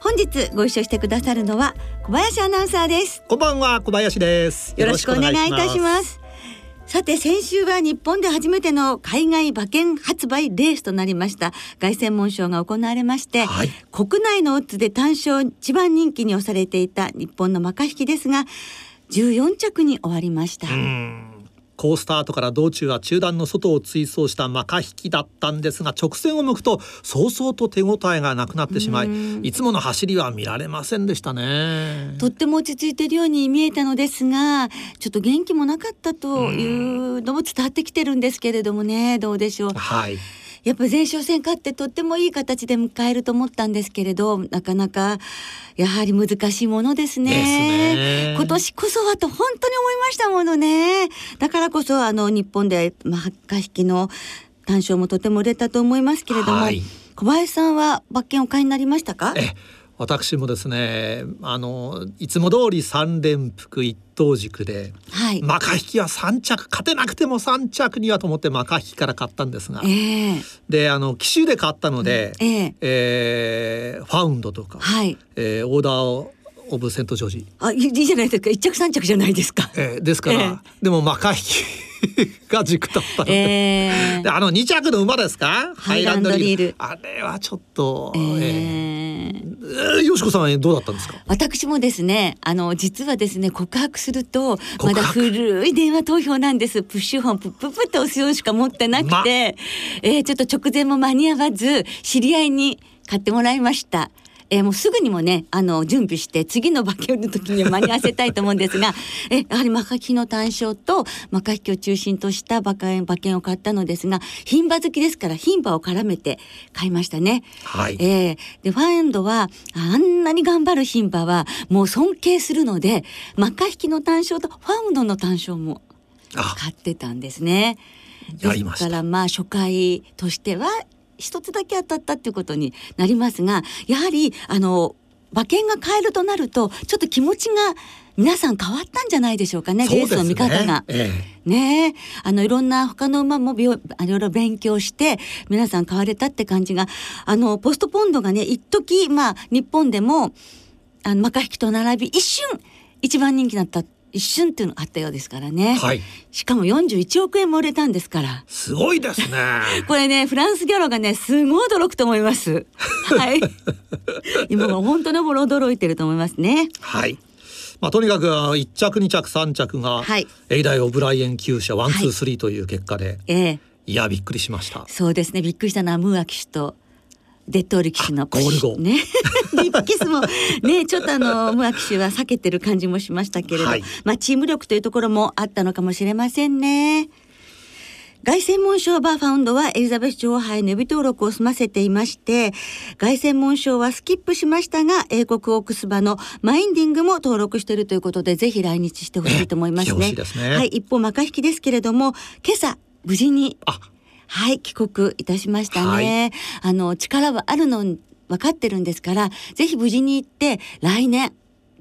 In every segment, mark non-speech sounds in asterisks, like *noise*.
本日ご一緒してくださるのは小林アナウンサーです。こんばんは小林です。よろしくお願いいたします。さて先週は日本で初めての海外馬券発売レースとなりました。凱旋門賞が行われまして、はい、国内のオッズで単勝一番人気に押されていた日本のマカ引きですが14着に終わりました。好スタートから道中は中段の外を追走したマカ引きだったんですが直線を向くと早々と手応えがなくなってしまいいつもの走りは見られませんでしたね。とっても落ち着いているように見えたのですがちょっと元気もなかったというのも伝わってきてるんですけれどもねどうでしょう。はいやっぱ前哨戦勝ってとってもいい形で迎えると思ったんですけれどなかなかやはり難しいものですね。ですね今年こそはと本当に思いましたものね。だからこそあの日本でマッカ引きの単勝もとても売れたと思いますけれども、はい、小林さんは馬券お買いになりましたか？私もですねあのいつも通り三連複一等軸で、はい、マカ引きは三着勝てなくても三着にはと思ってマカ引きから買ったんですが、えー、であの奇襲で買ったので、うん、えー、えー、ファウンドとか、はい、えー、オーダーをオブセントジョージ。あいいじゃないですか。一着三着じゃないですか、えー、ですから、えー、でもマカ引き *laughs* が軸だったので。えー、であの2着の馬ですか？ハイランドリールあれはちょっと、えー、えー、よしこさんどうだったんですか？私もですねあの実はですね告白するとまだ古い電話投票なんです。プッシュ本プップップって押すようしか持ってなくて、ま、えー、ちょっと直前も間に合わず知り合いに買ってもらいましたえー、もうすぐにもねあの準備して次の馬券の時に間に合わせたいと思うんですが *laughs* えやはりマカキの単勝とマカヒキを中心とした馬券馬券を買ったのですが牝馬好きですから牝馬を絡めて買いましたね。はい、えー、でファンドはあんなに頑張る牝馬はもう尊敬するのでマカヒキの単勝とファウンドの単勝も買ってたんですね。ですからまあ初回としては一つだけ当たったっていうことになりますがやはりあの馬券が変えるとなるとちょっと気持ちが皆さん変わったんじゃないでしょうかね、レースの見方が。ええ、ねあのいろんな他の馬もいろいろ勉強して皆さん変われたって感じがあのポストポンドがね一時まあ日本でもあのマカ引きと並び一瞬一番人気だった一瞬っていうのあったようですからね、はい、しかも41億円も売れたんですから。すごいですね。*laughs* これねフランスギャロがねすごい驚くと思います。*laughs* はい。今は本当のもろ驚いてると思いますね。はい。まあ、とにかく1着2着3着が、はい、エイダン・オブライエン厩舎ワンツースリーという結果で、ええ、いやびっくりしました。そうですね。びっくりしたのはムーア騎手とデットーリ騎手のゴールゴねリッキスもねちょっとあのムーア騎手は避けてる感じもしましたけれど、はい、まあチーム力というところもあったのかもしれませんね。凱旋門賞馬ファウンドはエリザベス女王杯予備登録を済ませていまして凱旋門賞はスキップしましたが英国オークス馬のマインディングも登録しているということでぜひ来日してほしいと思いますね。すね。はい。一方マカ引きですけれども今朝無事にはい帰国いたしましたね、はい、あの力はあるの分かってるんですからぜひ無事に行って来年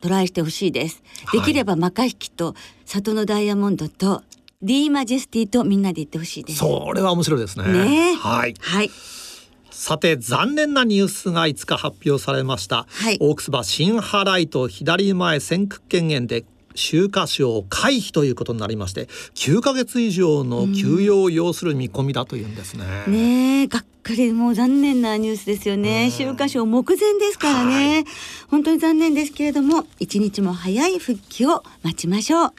トライしてほしいです、できればマカ引きと里のダイヤモンドとディーマジェスティとみんなで行ってほしいです。それは面白いですね。ね。はい、はい、さて残念なニュースが5日発表されました、はい、オークス馬新ハライト左前先駆権限で秋華賞回避ということになりまして9ヶ月以上の休養を要する見込みだというんですね。うん、ねがっかりもう残念なニュースですよね。秋華賞目前ですからね、はい、本当に残念ですけれども一日も早い復帰を待ちましょう。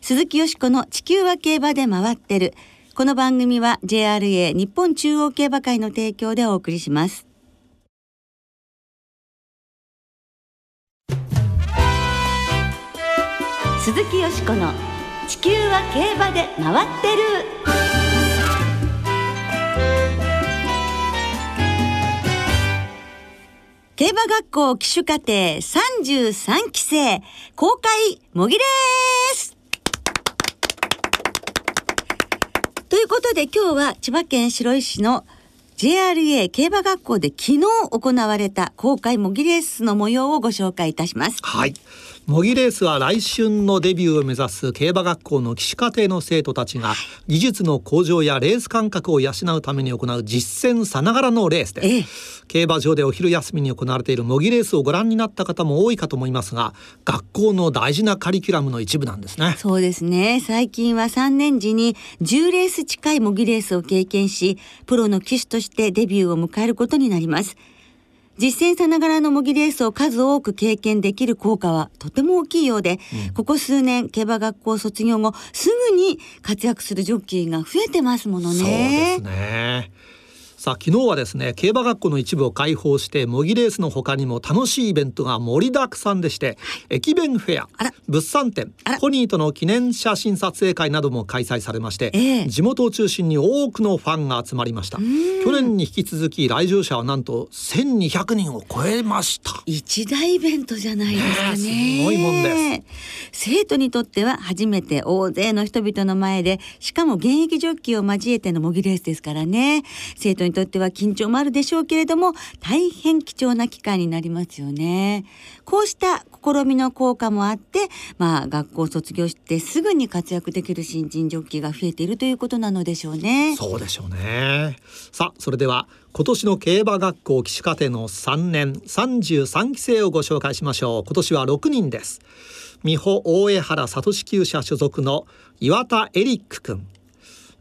鈴木よしこの地球は競馬で回ってる。この番組は JRA 日本中央競馬会の提供でお送りします。鈴木よしこの「地球は競馬で回ってる」競馬学校騎手課程33期生公開模擬レースということで今日は千葉県白井市の JRA 競馬学校で昨日行われた公開模擬レースの模様をご紹介いたします。はい。模擬レースは来春のデビューを目指す競馬学校の騎士課程の生徒たちが技術の向上やレース感覚を養うために行う実践さながらのレースです、ええ、競馬場でお昼休みに行われている模擬レースをご覧になった方も多いかと思いますが学校の大事なカリキュラムの一部なんですね。そうですね。最近は3年時に10レース近い模擬レースを経験しプロの騎手としてデビューを迎えることになります実践さながらの模擬レースを数多く経験できる効果はとても大きいようで、うん、ここ数年競馬学校卒業後すぐに活躍するジョッキーが増えてますものね。そうですねさあ昨日はですね競馬学校の一部を開放して模擬レースの他にも楽しいイベントが盛りだくさんでして、はい、駅弁フェア物産展ポニーとの記念写真撮影会なども開催されまして、えー、地元を中心に多くのファンが集まりました。去年に引き続き来場者はなんと1200人を超えました。一大イベントじゃないですかね、ね、すごいもんです。生徒にとっては初めて大勢の人々の前でしかも現役ジョッキーを交えての模擬レースですからね。生徒にとっては緊張もあるでしょうけれども大変貴重な機会になりますよね。こうした試みの効果もあって、まあ、学校を卒業してすぐに活躍できる新人ジョッキーが増えているということなのでしょうね。そうでしょうね。さあそれでは今年の競馬学校騎士課程の3年33期生をご紹介しましょう。今年は6人です。美穂大江原聡厩舎所属の岩田エリック君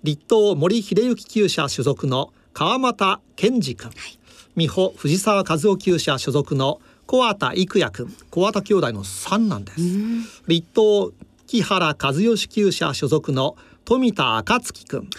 立東森秀幸厩舎所属の川又健二君、はい、美穂藤沢和夫厩舎所属の小畑育也君。小畑兄弟の三男です。立東木原和義厩舎所属の富田暁君、はい、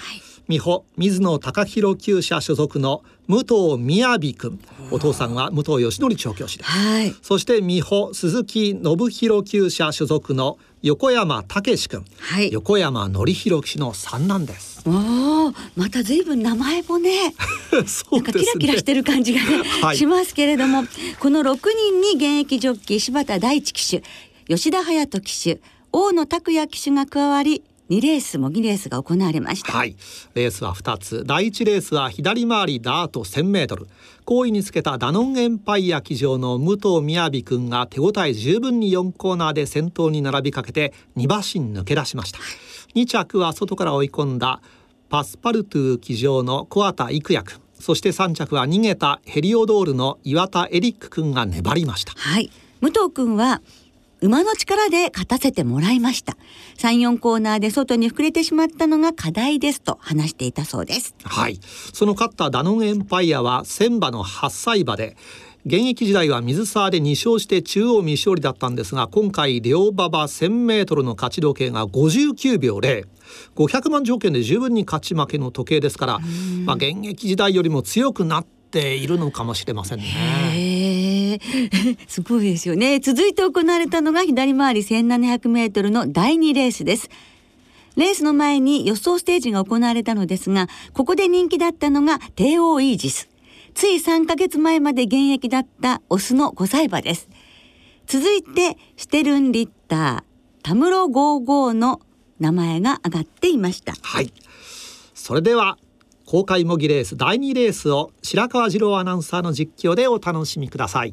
美穂水野貴弘厩舎所属の武藤雅君。お父さんは武藤義則調教師です、はい、そして美穂鈴木信弘厩舎所属の横山武史君、はい、横山則弘騎士の三男です。おまた随分名前もね *laughs* そうですね。キラキラしてる感じがね、*laughs* はい、しますけれどもこの6人に現役ジョッキー柴田大地騎手吉田隼人騎手大野拓也騎手が加わり2レース模擬レースが行われました。はい。レースは2つ。第1レースは左回りダート 1000m 好位につけたダノンエンパイア騎乗の武藤雅君が手応え十分に4コーナーで先頭に並びかけて2馬身抜け出しました。2着は外から追い込んだパスパルトゥ騎乗の小畑育也君そして3着は逃げたヘリオドールの岩田エリック君が粘りました。はい。武藤君は馬の力で勝たせてもらいました。3、4コーナーで外に膨れてしまったのが課題ですと話していたそうです。はい。その勝ったダノンエンパイアは1000馬の8歳馬で、現役時代は水沢で2勝して中央未勝利だったんですが今回両馬場 1000m の勝ち時計が59秒0 500万条件で十分に勝ち負けの時計ですから、まあ、現役時代よりも強くなっているのかもしれませんね。*laughs* すごいですよね。続いて行われたのが左回り1700メートルの第2レースです。レースの前に予想ステージが行われたのですが、ここで人気だったのが帝王イージス。つい3ヶ月前まで現役だったオスの5歳馬です。続いて、シテルンリッター、タムロ55の名前が挙がっていました。はい。それでは公開模擬レース第2レースを白川次郎アナウンサーの実況でお楽しみください。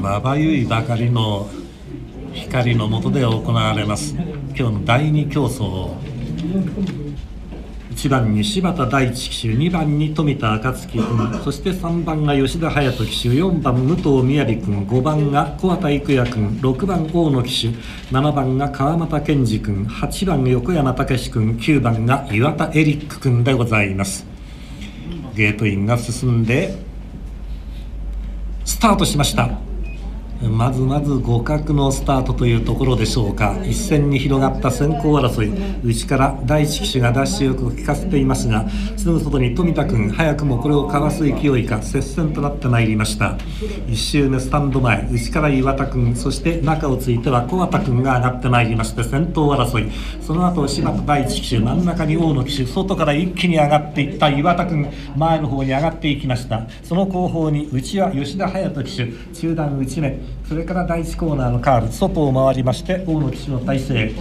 まばゆいばかりの光の下で行われます。今日の第2競争1番に柴田大地騎手2番に富田暁君そして3番が吉田隼人騎手4番武藤雅君5番が小畑育也君6番大野騎手7番が川又健二君8番横山武史君9番が岩田エリック君でございます。ゲートインが進んでスタートしました。まずまず互角のスタートというところでしょうか。一戦に広がった先行争い。内から第一騎手がダッシュよく聞かせていますがすぐ外に富田君早くもこれをかわす勢いか接戦となってまいりました。1周目スタンド前内から岩田君そして中をついては小畑君が上がってまいりまして先頭争い。その後柴田第一騎手真ん中に大野騎手外から一気に上がっていった岩田君前の方に上がっていきました。その後方に内は吉田隼人騎手中段内目。それから第1コーナーのカール外を回りまして大野騎手の体制。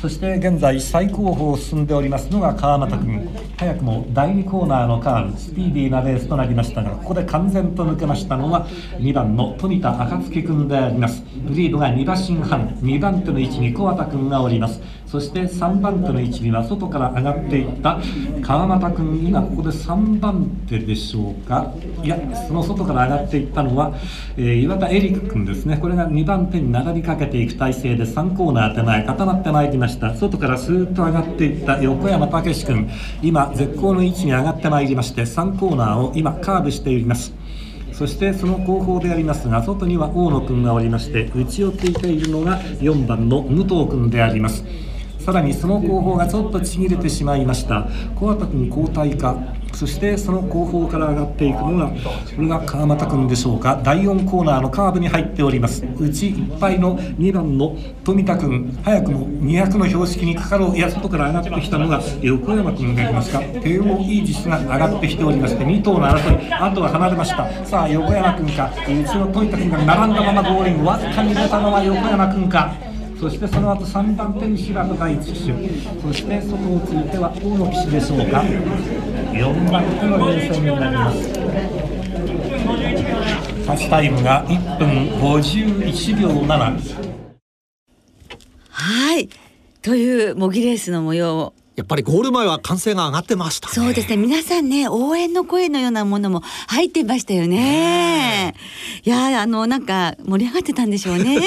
そして現在最高峰を進んでおりますのが川又君。早くも第2コーナーのカーブスピーディーなレースとなりましたがここで完全と抜けましたのは2番の富田暁君であります。リードが2馬身半2番手の位置に小畑君がおります。そして3番手の位置には外から上がっていった川又君今ここで3番手でしょうか。いやその外から上がっていったのは、えー、岩田エリック君ですね。これが2番手に並びかけていく体勢で3コーナー手前固まってまいりました。外からスーッと上がっていった横山武史君。今絶好の位置に上がってまいりまして3コーナーを今カーブしています。そしてその後方でありますが外には大野君がおりまして内をついているのが4番の武藤君であります。さらにその後方がちょっとちぎれてしまいました。小畑君交代か。そしてその後方から上がっていくのがこれが川又君でしょうか。第4コーナーのカーブに入っております。内いっぱいの2番の富田君早くも200の標識にかかろう。いや外から上がってきたのが横山君がいますか帝王イージスが上がってきておりまして2頭の争い。あとは離れました。さあ横山君か。内の富田君が並んだままゴールイン。わずかに出たのは横山君か。そしてその後3番手に柴田第一騎手そして外をついては大野騎手でしょうか。4番手の優勝になります。勝ちタイムが1分51秒7はい。という模擬レースの模様をやっぱりゴール前は歓声が上がってました、ね、そうですね。皆さんね、応援の声のようなものも入ってましたよね。いや、あの、なんか盛り上がってたんでしょうね。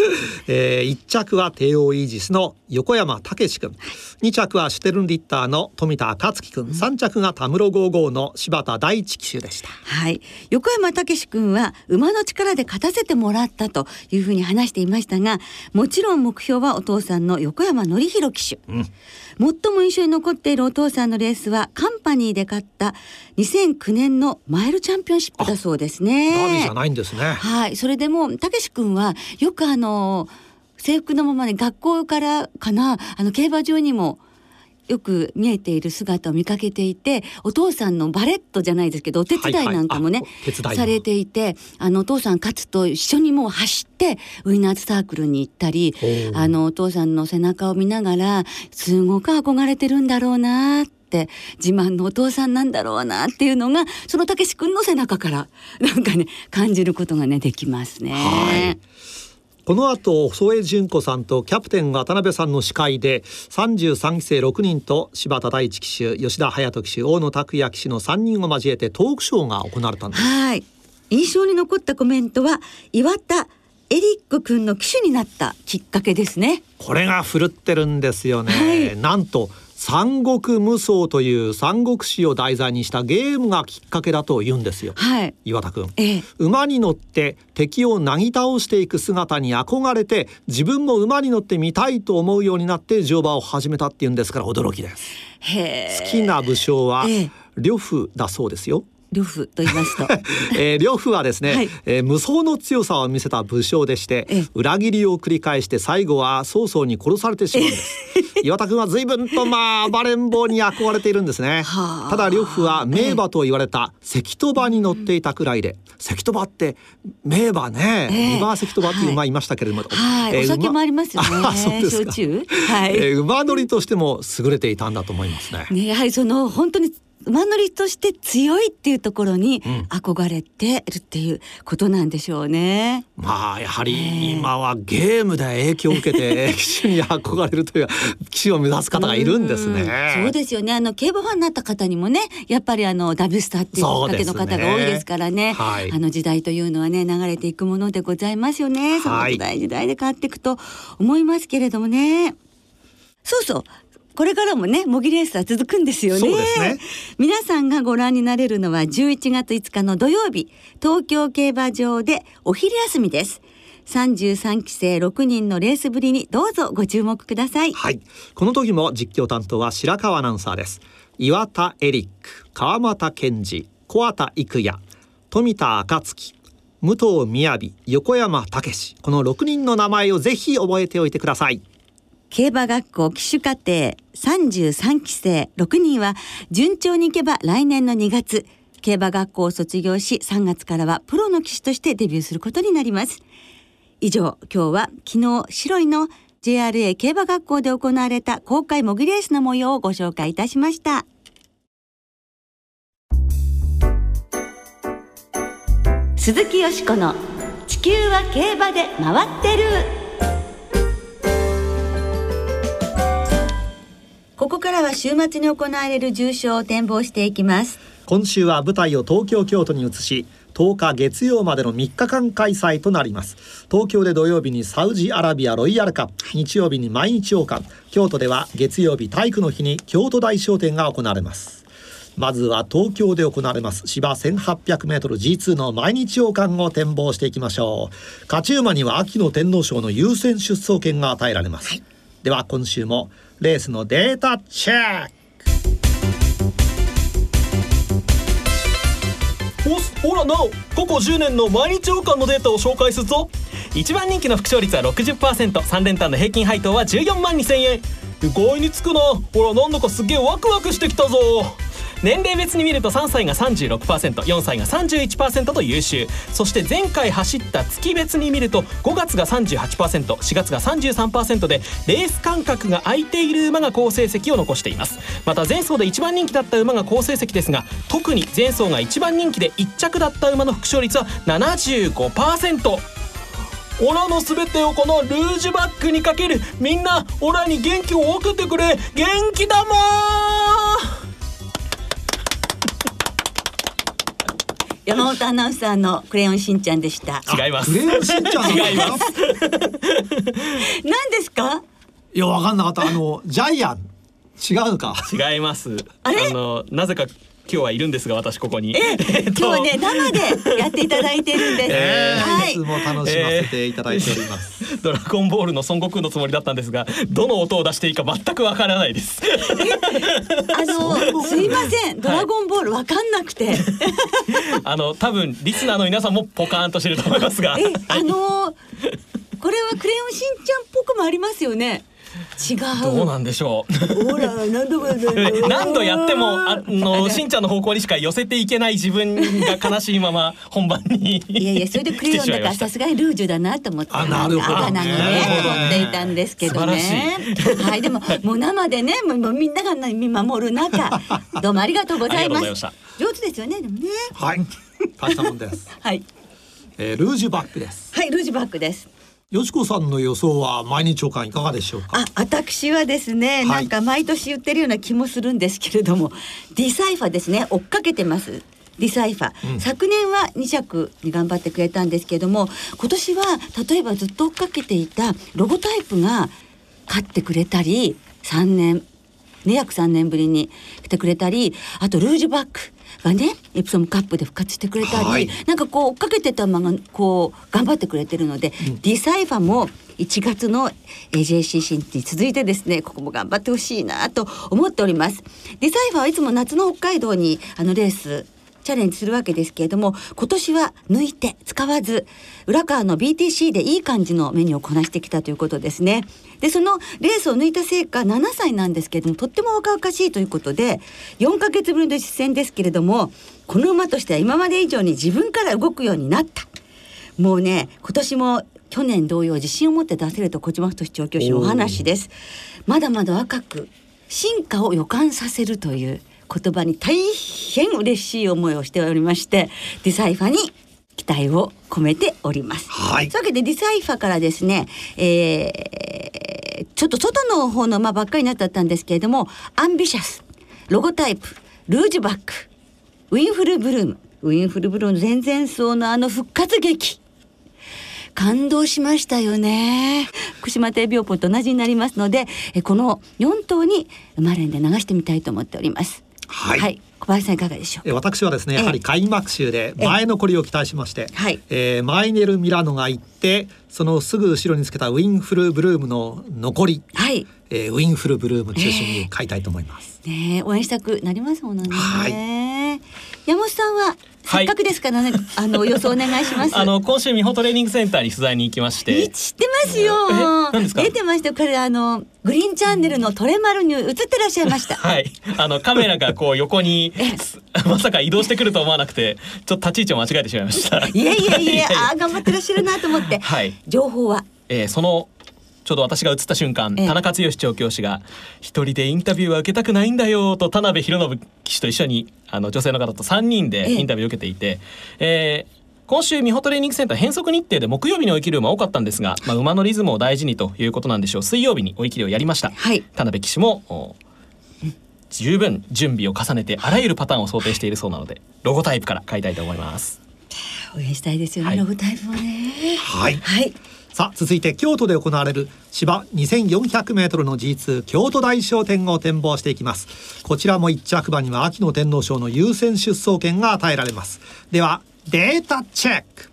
*laughs* えー、1着は帝王イージスの横山武史君、2着はシュテルンリッターの富田敦樹君、3着が田室55の柴田大地騎手でした。はい。横山武史君は馬の力で勝たせてもらったというふうに話していましたが、もちろん目標はお父さんの横山典弘騎手。うん最も印象に残っているお父さんのレースはカンパニーで勝った2009年のマイルチャンピオンシップだそうですね。ダービーじゃないんですね。はい、それでもたけし君はよくあの制服のままね学校からかなあの競馬場にもよく見えている姿を見かけていてお父さんのバレットじゃないですけどお手伝いなんかもね、はいはい、されていてあのお父さん勝つと一緒にもう走ってウイナーズサークルに行ったりあのお父さんの背中を見ながらすごく憧れてるんだろうなって自慢のお父さんなんだろうなっていうのがそのたけし君の背中からなんかね感じることがねできますね。はいこの後添江純子さんとキャプテン渡辺さんの司会で33期生6人と柴田大地騎手吉田隼人騎手大野拓也騎手の3人を交えてトークショーが行われたんです。はい。印象に残ったコメントは岩田エリック君の騎手になったきっかけですね。これが振るってるんですよね、はい、なんと三国無双という三国志を題材にしたゲームがきっかけだと言うんですよ、はい、岩田君、ええ、馬に乗って敵をなぎ倒していく姿に憧れて自分も馬に乗ってみたいと思うようになって乗馬を始めたっていうんですから驚きです。好きな武将は、呂布だそうですよ呂布と言いますと、*laughs* えー、呂布はですね、はい、えー、無双の強さを見せた武将でして、裏切りを繰り返して最後は曹操に殺されてしまうんです。岩田君は随分とまあ暴れん坊に憧れているんですね。ただ呂布は名馬と言われた関戸馬に乗っていたくらいで、関戸馬って名馬ね、えー、リバー関戸馬っていう馬いましたけれども、はい、えー、お酒もありますよね。*laughs* そうですか。はい、えー、馬乗りとしても優れていたんだと思いますね。ねやはりその本当に馬乗りとして強いっていうところに憧れてるっていうことなんでしょうね。うん、まあやはり今はゲームで影響を受けて *laughs* 騎手に憧れるという騎手を目指す方がいるんですね。そうですよね。あの競馬ファンになった方にもね、やっぱりあのダブスターっていうきっかけの方が多いですからね。ねはい、あの時代というのはね流れていくものでございますよね。その時代時代で変わっていくと思いますけれどもね。そうそうこれからもね模擬レースは続くんですよね。ね皆さんがご覧になれるのは11月5日の土曜日東京競馬場でお昼休みです。33期生6人のレースぶりにどうぞご注目ください。はい。この時も実況担当は白川アナウンサーです。岩田エリック、川又健二、小畑育也、富田暁、武藤雅、横山武史この6人の名前をぜひ覚えておいてください。競馬学校騎手課程33期生6人は順調にいけば来年の2月競馬学校を卒業し3月からはプロの騎手としてデビューすることになります。以上今日は昨日白いの JRA 競馬学校で行われた公開模擬レースの模様をご紹介いたしました。鈴木よしこの地球は競馬で回ってる。ここからは週末に行われる重賞を展望していきます。今週は舞台を東京京都に移し10日月曜までの3日間開催となります。東京で土曜日にサウジアラビアロイヤルカップ日曜日に毎日王冠。京都では月曜日体育の日に京都大商店が行われます。まずは東京で行われます芝 1800m G2 の毎日王冠を展望していきましょう。勝ち馬には秋の天皇賞の優先出走権が与えられます、はい、では今週もレースのデータチェック。おほらなおここ10年の毎日王冠のデータを紹介するぞ。一番人気の副勝率は 60%3 連単の平均配当は14万2000円。意外につくな。ほらなんだかすげえワクワクしてきたぞ。年齢別に見ると3歳が 36%4 歳が31%と優秀。そして前回走った月別に見ると5月が 38%4 月が33%でレース間隔が空いている馬が好成績を残しています。また前走で一番人気だった馬が好成績ですが特に前走が一番人気で1着だった馬の副勝率は75%オラの全てをこのルージュバックにかけるみんなオラに元気を分けてくれ。元気だもー山本アナウンサーのクレヨンしんちゃんでした。違います。クレヨンしんちゃん違います。何ですか？いやわかんなかった。あのジャイアン。違うか。違います。あのなぜか今日はいるんですが私ここに。え *laughs* 今日はね生でやっていただいてるんです。*laughs* えー、はい。いつも楽しませていただいております。えー、ドラゴンボールの孫悟空のつもりだったんですが、どの音を出していいか全くわからないです。あのすいません、ドラゴンボールわかんなくて。*laughs* あの多分リスナーの皆さんもポカーンとしてると思いますが。え、あのこれはクレヨンしんちゃんっぽくもありますよね。違う。どうなんでしょう。ほら何度 *laughs* 何度やってもあのしんちゃんの方向にしか寄せていけない自分が悲しいまま本番にいやいやそれでクレヨンだからさすがにルージュだなと思ってあなるほど、ね、なのね思っていたんですけどね。はいでももう生でねもうみんなが見守る中 *laughs* どうもありがとうございます。上手ですよねでもね。はい。大したもんです。*laughs* はい、えー、ルージュバックです。はいルージュバックですよしこさんの予想は毎日長官いかがでしょうか？あ私はですね、はい、なんか毎年言ってるような気もするんですけれどもディサイファですね。追っかけてます。ディサイファ、うん、昨年は2着に頑張ってくれたんですけれども今年は例えばずっと追っかけていたロゴタイプが勝ってくれたり3年ね約3年ぶりに来てくれたりあとルージュバックがねエプソムカップで復活してくれたり、はい、なんかこう追っかけてた馬がこう頑張ってくれてるので、うん、ディサイファも1月の AJCC に続いてですねここも頑張ってほしいなと思っております。ディサイファはいつも夏の北海道にあのレースチャレンジするわけですけれども今年は抜いて使わず浦川の BTC でいい感じのメニューをこなしてきたということですね。でそのレースを抜いた成果7歳なんですけれどもとっても若々しいということで4ヶ月ぶりの実践ですけれどもこの馬としては今まで以上に自分から動くようになった。もうね今年も去年同様自信を持って出せると小島太調教師のお話です。まだまだ若く進化を予感させるという言葉に大変嬉しい思いをしておりましてディサイファに期待を込めております。はい、というわけでディサイファからですね、えー、ちょっと外の方の馬ばっかりになっちゃったんですけれどもアンビシャスロゴタイプルージュバックウィンフルブルーム。ウィンフルブルーム前々走のあの復活劇。感動しましたよね。福島亭病ポと同じになりますのでこの4頭にマレンで流してみたいと思っておりますはい、はい。小林さんいかがでしょう私はですねやはり開幕週で前残りを期待しまして、はい、えー、マイネル・ミラノが行ってそのすぐ後ろにつけたウィンフル・ブルームの残り、はい。えー、ウィンフル・ブルーム中心に買いたいと思います。ね応援したくなりますもんね。はい、山本さんはせっかくですからね、はい、あの予想お願いします。あの今週美穂トレーニングセンターに取材に行きまして。知ってますよ。出てましたこれあのグリーンチャンネルのトレマルに映ってらっしゃいました。はい。あのカメラがこう横にまさか移動してくると思わなくてちょっと立ち位置を間違えてしまいました。いや *laughs* いやいやあ頑張ってらっしゃるなと思って。はい。情報は？えー、そのちょうど私が映った瞬間、田中剛調教師が一人でインタビューは受けたくないんだよと田辺博信騎手と一緒にあの女性の方と3人でインタビューを受けていて、えー、今週美穂トレーニングセンター変則日程で木曜日に追い切る馬多かったんですが、まあ、馬のリズムを大事にということなんでしょう。水曜日に追い切りをやりました、はい、田辺騎手も十分準備を重ねてあらゆるパターンを想定しているそうなのでロゴタイプから買いたいと思います。応援したいですよね、はい、ロゴタイプもね。はい、はいさあ続いて京都で行われる芝2400メートルの G2 京都大賞典を展望していきます。こちらも1着馬には秋の天皇賞の優先出走権が与えられます。ではデータチェック。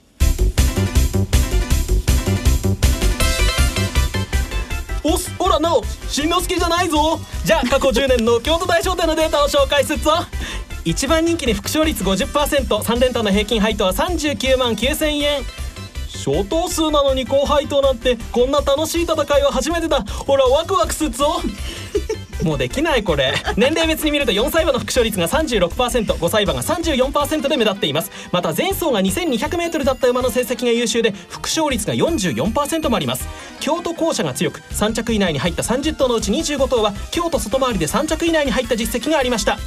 おすほらなおしんのすけじゃないぞ。じゃあ過去10年の京都大賞典のデータを紹介するぞ。一番人気に副勝率 50%3 連単の平均配当は39万9000円。小頭数なのに高配当なんてこんな楽しい戦いは初めてだ。ほらワクワクするぞ。*laughs* もうできないこれ。年齢別に見ると4歳馬の副勝率が 36%5 歳馬が34%で目立っています。また前走が 2200m だった馬の成績が優秀で副勝率が44%もあります。京都校舎が強く3着以内に入った30頭のうち25頭は京都外回りで3着以内に入った実績がありました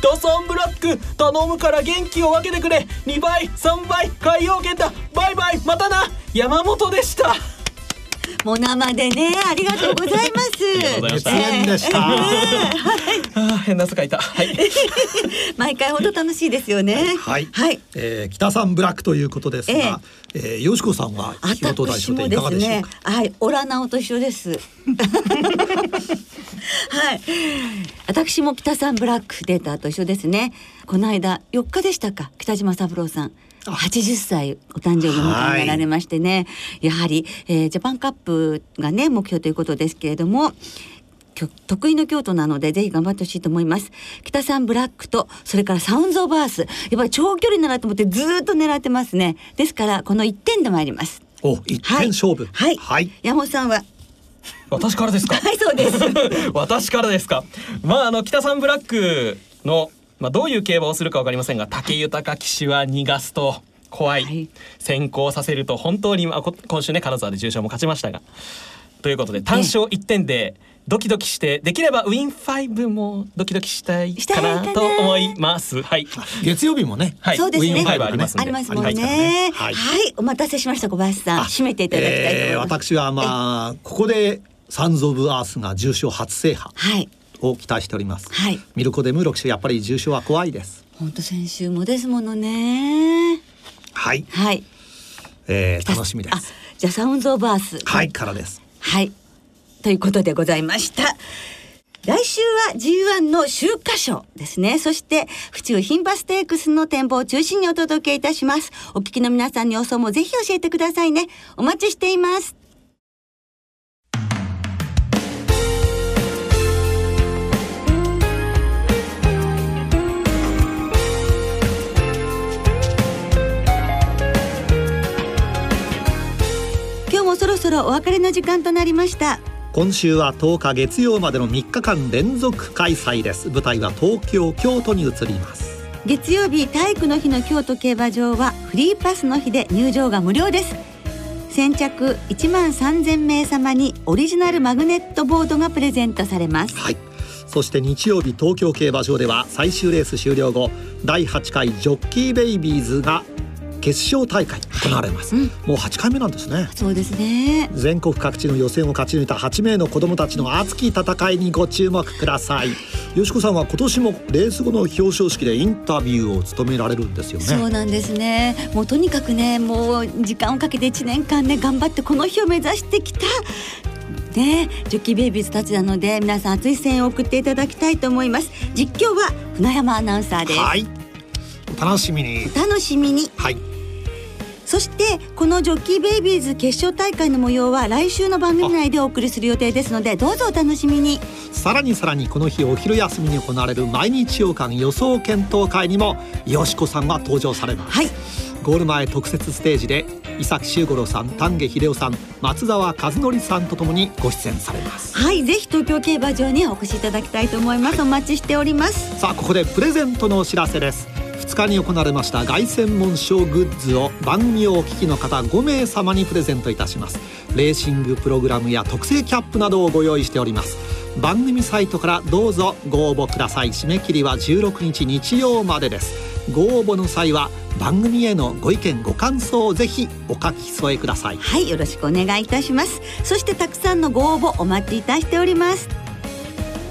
北さんブラック頼むから元気を分けてくれ。2倍3倍海洋圏だバイバイまたな。山本でした。もう生でねありがとうございます。熱演でした、あ変な汗かいた。はい。*laughs* 毎回本当楽しいですよね。はい。はい、えー、北さんブラックということですが、えー、えー、よしこさんは京都大賞でいかがでしょうか、ね、はい。オラナオと一緒です。*laughs* はい。私も北さんブラックデータと一緒ですね。この間4日でしたか？北島三郎さん80歳お誕生日を迎えられましてね、はい、やはり、えー、ジャパンカップがね目標ということですけれども得意の京都なのでぜひ頑張ってほしいと思います。北さんブラックとそれからサウンズオブアース。やっぱり長距離ならと思ってずっと狙ってますね。ですからこの1点で参ります。お一点勝負。はい、はい、山本さんは？私からですか？はいそうです。*laughs* 私からですか？まああの北さんブラックのまあどういう競馬をするかわかりませんが武豊騎手は逃がすと怖い、はい、先行させると本当に、まあ、今週ね金沢で重賞も勝ちましたがということで単勝1点でドキドキしてできればウィンファイブもドキドキしたいかなと思います。はい。月曜日もね。はい。そうですね。ウィンファイブありますありますもんね。はい。お待たせしました小林さん。締めていただきたいと思います。えー、私はまあここでサンズオブアースが重賞初制覇。はい。を期待しております。はい。ミルコデムロクシやっぱり重賞は怖いです。本当先週もですものね。はい。はい。えー、楽しみです。じゃあサウンズオブアース。はいからです。はい。ということでございました。来週は G1 の秋華賞ですね。そして、府中牝馬ステークスの展望を中心にお届けいたします。お聞きの皆さんに予想もぜひ教えてくださいね。お待ちしています。そろそろお別れの時間となりました。今週は10日月曜までの3日間連続開催です。舞台は東京京都に移ります。月曜日体育の日の京都競馬場はフリーパスの日で入場が無料です。先着1万3000名様にオリジナルマグネットボードがプレゼントされます。はい。そして日曜日東京競馬場では最終レース終了後第8回ジョッキーベイビーズが決勝大会行われます、はい。うん、もう8回目なんですね。そうですね。全国各地の予選を勝ち抜いた8名の子どもたちの熱き戦いにご注目ください。よしこさんは今年もレース後の表彰式でインタビューを務められるんですよね。そうなんですね。もうとにかくねもう時間をかけて1年間ね頑張ってこの日を目指してきたねジョッキーベイビーズたちなので皆さん熱い声援を送っていただきたいと思います。実況は船山アナウンサーです。はい楽しみに。楽しみに。はい。そしてこのジョッキーベイビーズ決勝大会の模様は来週の番組内でお送りする予定ですのでどうぞお楽しみに。さらにさらにこの日お昼休みに行われる毎日予感予想検討会にもよしこさんは登場されます、はい、ゴール前特設ステージで伊崎修五郎さん丹下秀夫さん松沢和則さんとともにご出演されます。はい。ぜひ東京競馬場にお越しいただきたいと思います、はい、お待ちしております。さあここでプレゼントのお知らせです。2日に行われました凱旋門賞グッズを番組をお聞きの方5名様にプレゼントいたします。レーシングプログラムや特製キャップなどをご用意しております。番組サイトからどうぞご応募ください。締め切りは16日日曜までです。ご応募の際は番組へのご意見ご感想をぜひお書き添えください。はいよろしくお願いいたします。そしてたくさんのご応募お待ちいたしております。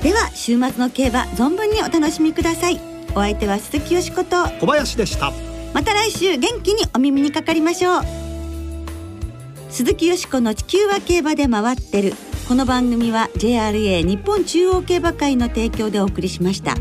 では週末の競馬存分にお楽しみください。お相手は鈴木よしこと。小林でした。また来週元気にお耳にかかりましょう。鈴木よしこの地球は競馬で回ってる。この番組は JRA 日本中央競馬会の提供でお送りしました。